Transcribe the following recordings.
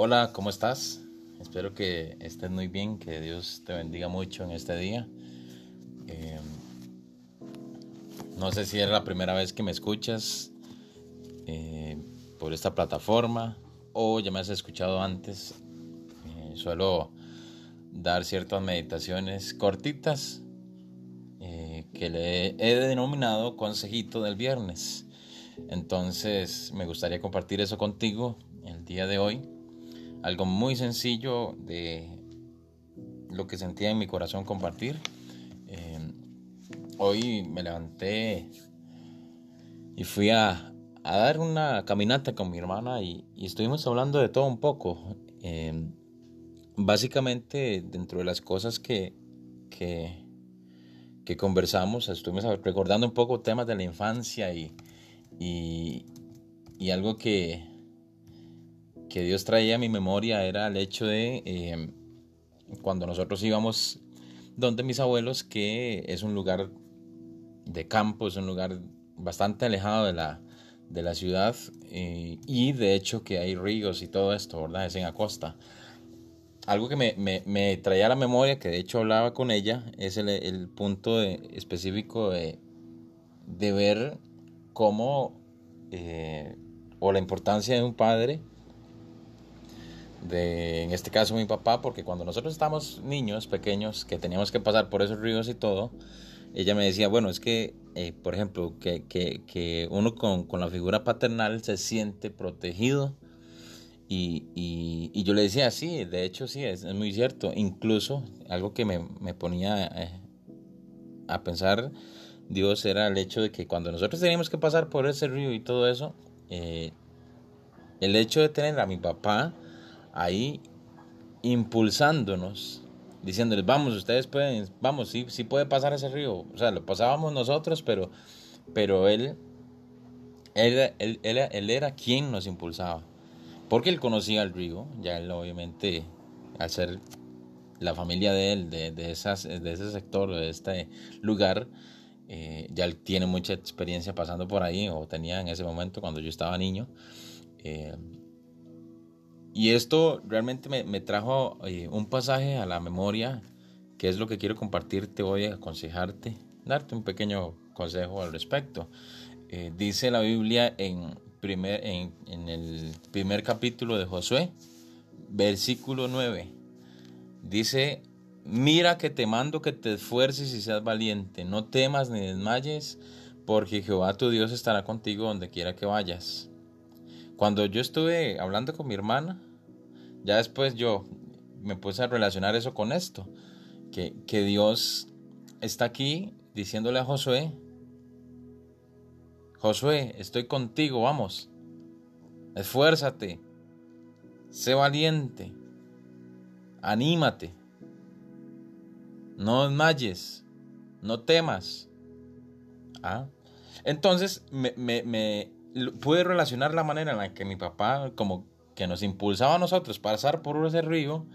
Hola, ¿cómo estás? Espero que estés muy bien, que Dios te bendiga mucho en este día. Eh, no sé si es la primera vez que me escuchas eh, por esta plataforma o ya me has escuchado antes. Eh, suelo dar ciertas meditaciones cortitas que le he denominado consejito del viernes. Entonces me gustaría compartir eso contigo el día de hoy algo muy sencillo de lo que sentía en mi corazón compartir. Eh, hoy me levanté y fui a, dar una caminata con mi hermana y, estuvimos hablando de todo un poco. Eh, básicamente, dentro de las cosas que, que, que, conversamos, estuvimos recordando un poco temas de la infancia y, y algo que, que Dios traía a mi memoria era el hecho de eh, cuando nosotros íbamos donde mis abuelos, que es un lugar de campo, es un lugar bastante alejado de la, de la ciudad eh, y de hecho que hay ríos y todo esto, ¿verdad? Es en la costa. Algo que me, me, traía a la memoria, que de hecho hablaba con ella, es el, punto específico de, de, ver cómo, eh, o la importancia de un padre, de, en este caso mi papá, porque cuando nosotros estábamos niños, pequeños, que teníamos que pasar por esos ríos y todo, ella me decía, bueno, es que, eh, por ejemplo, que, que, que uno con, con, la figura paternal se siente protegido. Y, y, y, yo le decía, sí, de hecho sí, es, es muy cierto. Incluso algo que me, me ponía eh, a pensar Dios era el hecho de que cuando nosotros teníamos que pasar por ese río y todo eso, eh, el hecho de tener a mi papá, ahí impulsándonos, diciéndoles, vamos, ustedes pueden, vamos, sí, sí puede pasar ese río. O sea, lo pasábamos nosotros, pero, pero él, él, él, él, era quien nos impulsaba. Porque él conocía el río, ya él obviamente, al ser la familia de él, de, de, esas, de ese sector, de este lugar, eh, ya él tiene mucha experiencia pasando por ahí, o tenía en ese momento cuando yo estaba niño. Eh, y esto realmente me, trajo eh, un pasaje a la memoria, que es lo que quiero compartirte hoy, aconsejarte, darte un pequeño consejo al respecto. Eh, dice la Biblia en, primer, en, en el primer capítulo de Josué, versículo 9. Dice, mira que te mando que te esfuerces y seas valiente, no temas ni desmayes, porque Jehová tu Dios estará contigo donde quiera que vayas. Cuando yo estuve hablando con mi hermana, ya después yo me puse a relacionar eso con esto, que, que Dios está aquí diciéndole a Josué, Josué, estoy contigo, vamos, esfuérzate, sé valiente, anímate, no desmayes, no temas. ¿Ah? Entonces me, me, pude relacionar la manera en la que mi papá, como que nos impulsaba a nosotros pasar por ese río,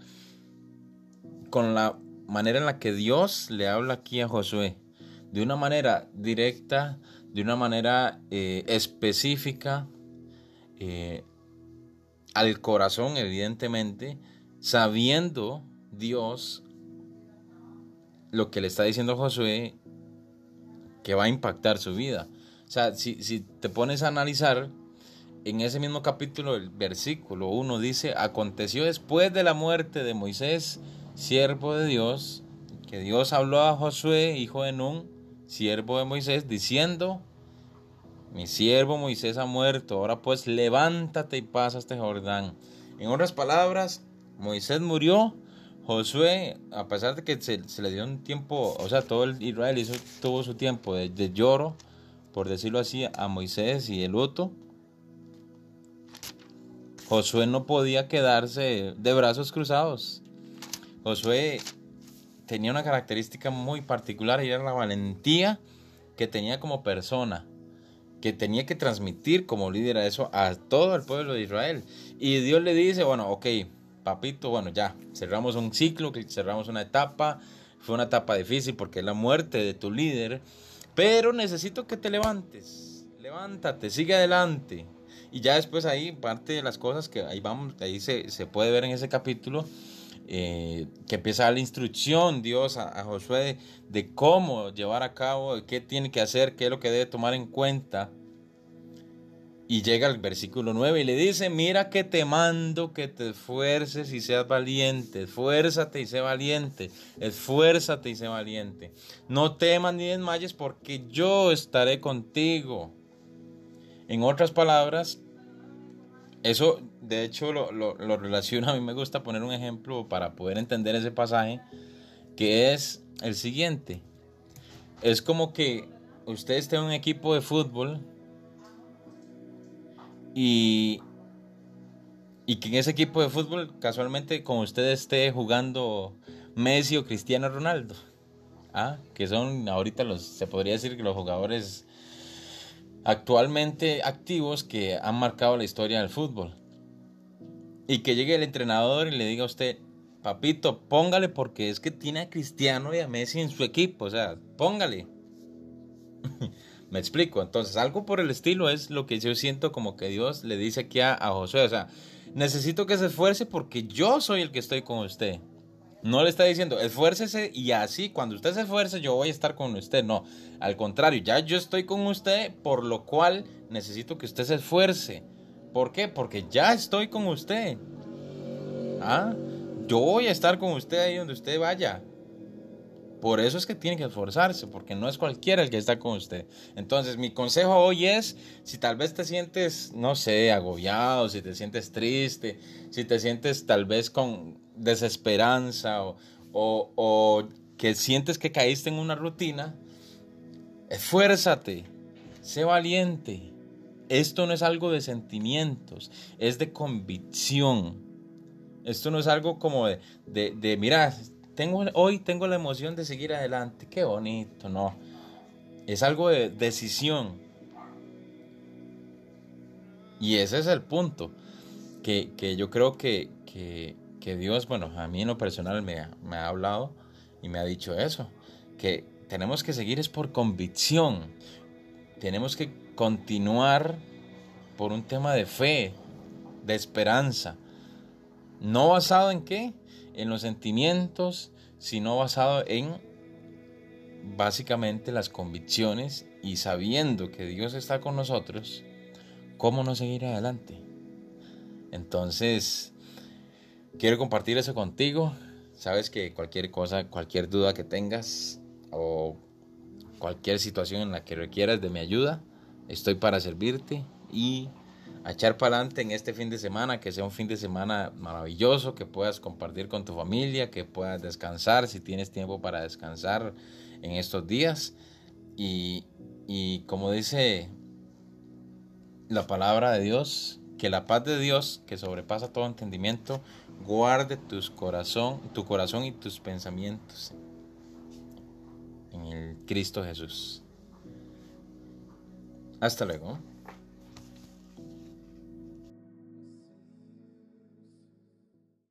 con la manera en la que Dios le habla aquí a Josué, de una manera directa, de una manera eh, específica, eh, al corazón, evidentemente, sabiendo Dios lo que le está diciendo Josué que va a impactar su vida. O sea, si, te pones a analizar, en ese mismo capítulo, el versículo 1 dice, aconteció después de la muerte de Moisés, siervo de Dios, que Dios habló a Josué, hijo de Nun, siervo de Moisés, diciendo, mi siervo Moisés ha muerto, ahora pues levántate y pasa este Jordán. En otras palabras, Moisés murió, Josué, a pesar de que se, le dio un tiempo, o sea, todo el Israel hizo, tuvo su tiempo de, de lloro, por decirlo así, a Moisés y el luto, Josué no podía quedarse de brazos cruzados. Josué tenía una característica muy particular y era la valentía que tenía como persona, que tenía que transmitir como líder a eso a todo el pueblo de Israel. Y Dios le dice, bueno, ok, papito, bueno, ya, cerramos un ciclo, cerramos una etapa, fue una etapa difícil porque es la muerte de tu líder, pero necesito que te levantes. Levántate, sigue adelante. Y ya después ahí, parte de las cosas que ahí vamos, ahí se, puede ver en ese capítulo, eh, que empieza la instrucción Dios a, Josué de, cómo llevar a cabo, qué tiene que hacer, qué es lo que debe tomar en cuenta. Y llega al versículo 9 y le dice, mira que te mando que te esfuerces y seas valiente, esfuérzate y sé valiente, esfuérzate y sé valiente. No temas ni desmayes porque yo estaré contigo. En otras palabras, eso, de hecho, lo, lo, relaciona. A mí me gusta poner un ejemplo para poder entender ese pasaje, que es el siguiente. Es como que usted esté en un equipo de fútbol y, y que en ese equipo de fútbol, casualmente, como usted esté jugando Messi o Cristiano Ronaldo. ¿ah? Que son ahorita los, se podría decir que los jugadores actualmente activos que han marcado la historia del fútbol. Y que llegue el entrenador y le diga a usted, papito, póngale porque es que tiene a Cristiano y a Messi en su equipo, o sea, póngale. Me explico, entonces algo por el estilo es lo que yo siento como que Dios le dice aquí a, a o sea, necesito que se esfuerce porque yo soy el que estoy con usted. No le está diciendo, esfuércese y así, cuando usted se esfuerce, yo voy a estar con usted. No, al contrario, ya yo estoy con usted, por lo cual necesito que usted se esfuerce. ¿Por qué? Porque ya estoy con usted. ¿Ah? Yo voy a estar con usted ahí donde usted vaya. Por eso es que tiene que esforzarse, porque no es cualquiera el que está con usted. Entonces, mi consejo hoy es, si tal vez te sientes, no sé, agobiado, si te sientes triste, si te sientes tal vez con desesperanza o, que sientes que caíste en una rutina, esfuérzate, sé valiente. Esto no es algo de sentimientos, es de convicción. Esto no es algo como de, de, de mira, tengo, hoy tengo la emoción de seguir adelante, qué bonito, no. Es algo de decisión. Y ese es el punto, que, yo creo que, que, Dios, bueno, a mí en lo personal me, me ha hablado y me ha dicho eso, que tenemos que seguir es por convicción, tenemos que continuar por un tema de fe, de esperanza, no basado en qué, en los sentimientos, sino basado en básicamente las convicciones y sabiendo que Dios está con nosotros, ¿cómo no seguir adelante? Entonces, quiero compartir eso contigo. Sabes que cualquier cosa, cualquier duda que tengas o cualquier situación en la que requieras de mi ayuda, estoy para servirte y a echar para adelante en este fin de semana, que sea un fin de semana maravilloso, que puedas compartir con tu familia, que puedas descansar si tienes tiempo para descansar en estos días. Y, y como dice la palabra de Dios, que la paz de Dios, que sobrepasa todo entendimiento, guarde tus corazón, tu corazón y tus pensamientos en el Cristo Jesús. Hasta luego.